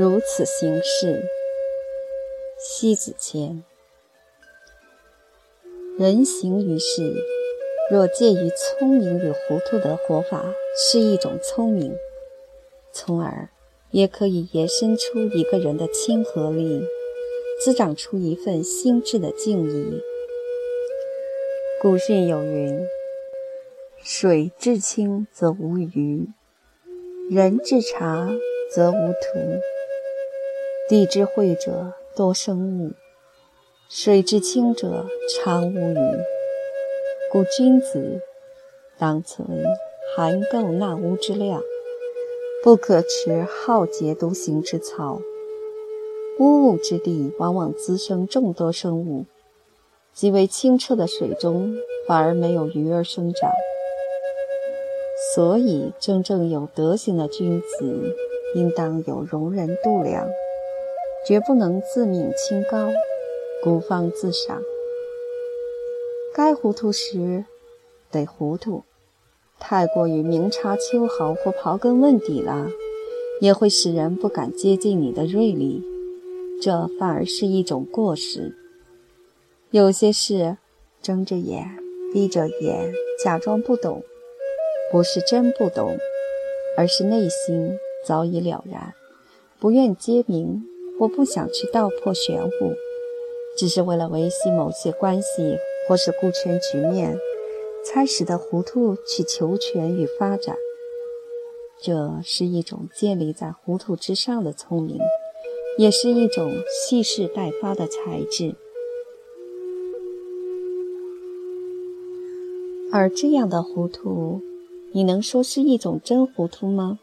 如此行事。西子谦，人行于世，若介于聪明与糊涂的活法是一种聪明，从而也可以延伸出一个人的亲和力，滋长出一份心智的敬意。古训有云：“水至清则无鱼，人至察则无徒。地之晦者多生物，水至清者常无鱼。故君子当存含垢纳污之量，不可持好洁独行之操。污物之地，往往滋生众多生物。”极为清澈的水中，反而没有鱼儿生长。所以，真正有德行的君子，应当有容人度量，绝不能自命清高，孤芳自赏。该糊涂时，得糊涂；太过于明察秋毫或刨根问底了，也会使人不敢接近你的锐利，这反而是一种过失。有些事，睁着眼闭着眼假装不懂，不是真不懂，而是内心早已了然，不愿揭明我不想去道破玄乎，只是为了维系某些关系或是顾全局面，才使得糊涂去求全与发展。这是一种建立在糊涂之上的聪明，也是一种蓄势待发的才智。而这样的糊涂，你能说是一种真糊涂吗？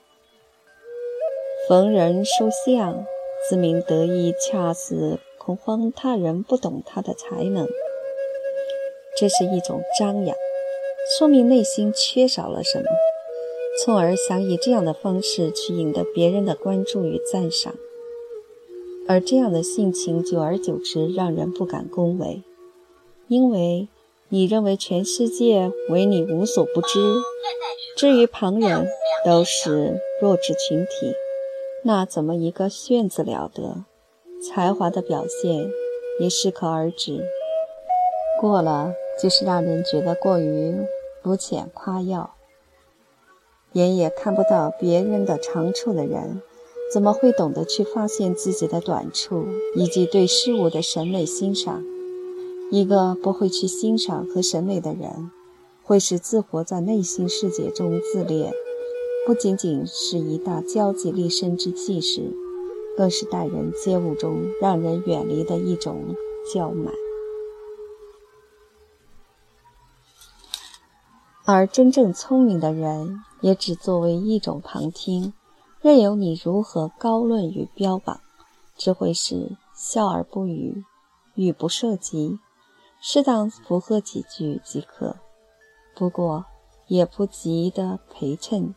逢人说相，自鸣得意，恰似恐慌他人不懂他的才能。这是一种张扬，说明内心缺少了什么，从而想以这样的方式去赢得别人的关注与赞赏。而这样的性情，久而久之，让人不敢恭维，因为。你认为全世界唯你无所不知，至于旁人都是弱智群体，那怎么一个炫字了得？才华的表现也适可而止，过了就是让人觉得过于肤浅夸耀。眼也看不到别人的长处的人，怎么会懂得去发现自己的短处，以及对事物的审美欣赏？一个不会去欣赏和审美的人，会使自活在内心世界中自恋，不仅仅是一大交际立身之气势，更是待人接物中让人远离的一种娇蛮。而真正聪明的人，也只作为一种旁听，任由你如何高论与标榜，只会是笑而不语，语不涉及。适当附和几句即可，不过也不急的陪衬，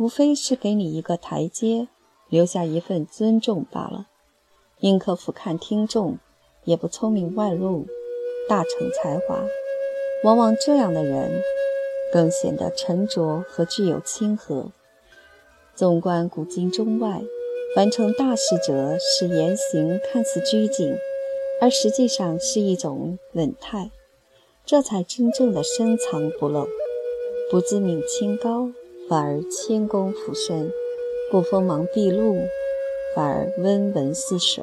无非是给你一个台阶，留下一份尊重罢了。宁可俯瞰听众，也不聪明外露，大成才华。往往这样的人，更显得沉着和具有亲和。纵观古今中外，凡成大事者，使言行看似拘谨。而实际上是一种稳态，这才真正的深藏不露，不自命清高，反而谦恭俯身；不锋芒毕露，反而温文似水；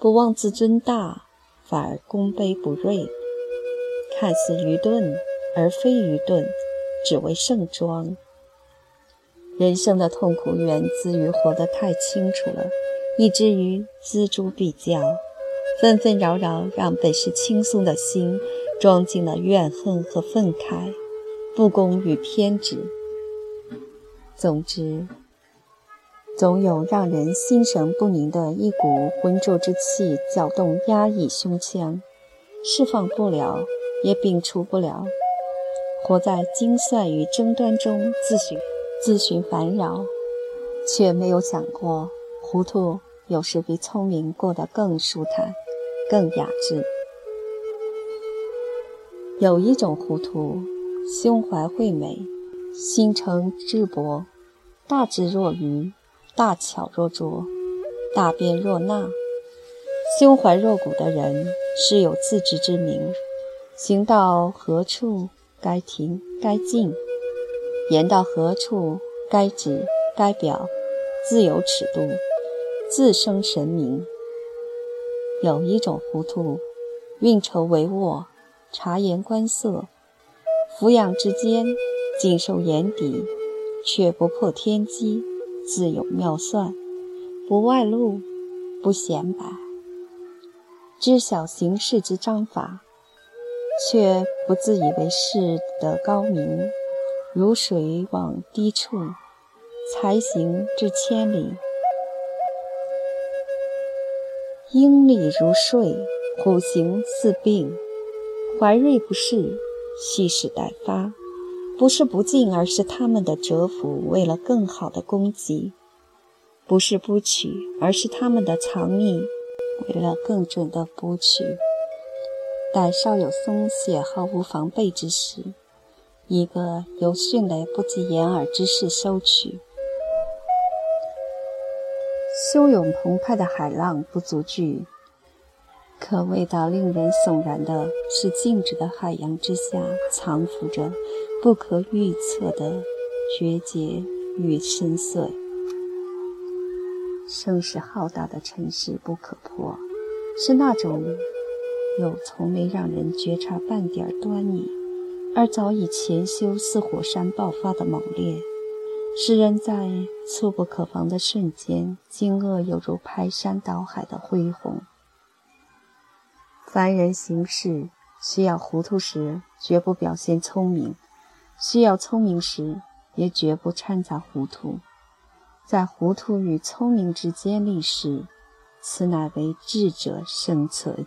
不妄自尊大，反而恭卑不锐。看似愚钝，而非愚钝，只为盛装。人生的痛苦源自于活得太清楚了，以至于锱铢必较。纷纷扰扰，让本是轻松的心装进了怨恨和愤慨、不公与偏执。总之，总有让人心神不宁的一股浑浊之气搅动压抑胸腔，释放不了，也摒除不了。活在精算与争端中，自寻自寻烦扰，却没有想过，糊涂有时比聪明过得更舒坦。更雅致。有一种糊涂，胸怀惠美，心诚智薄，大智若愚，大巧若拙，大辩若讷。胸怀若谷的人是有自知之明，行到何处该停该静，言到何处该止该表，自有尺度，自生神明。有一种糊涂，运筹帷幄，察言观色，俯仰之间，尽收眼底，却不破天机，自有妙算，不外露，不显摆。知晓行事之章法，却不自以为是的高明，如水往低处，才行至千里。鹰立如睡，虎行似病，怀锐不适，蓄势待发。不是不进，而是他们的蛰伏为了更好的攻击；不是不取，而是他们的藏匿。为了更准的捕取，待稍有松懈、毫无防备之时，一个由迅雷不及掩耳之势收取。汹涌澎湃的海浪不足惧，可味道令人悚然的是，静止的海洋之下藏伏着不可预测的绝与深邃。声势浩大的城市不可破，是那种又从没让人觉察半点端倪，而早已潜修似火山爆发的猛烈，使人在猝不可防的瞬间惊愕，犹如排山倒海的恢宏。凡人行事需要糊涂时，绝不表现聪明；需要聪明时，也绝不掺杂糊涂。在糊涂与聪明之间立世，此乃为智者生存。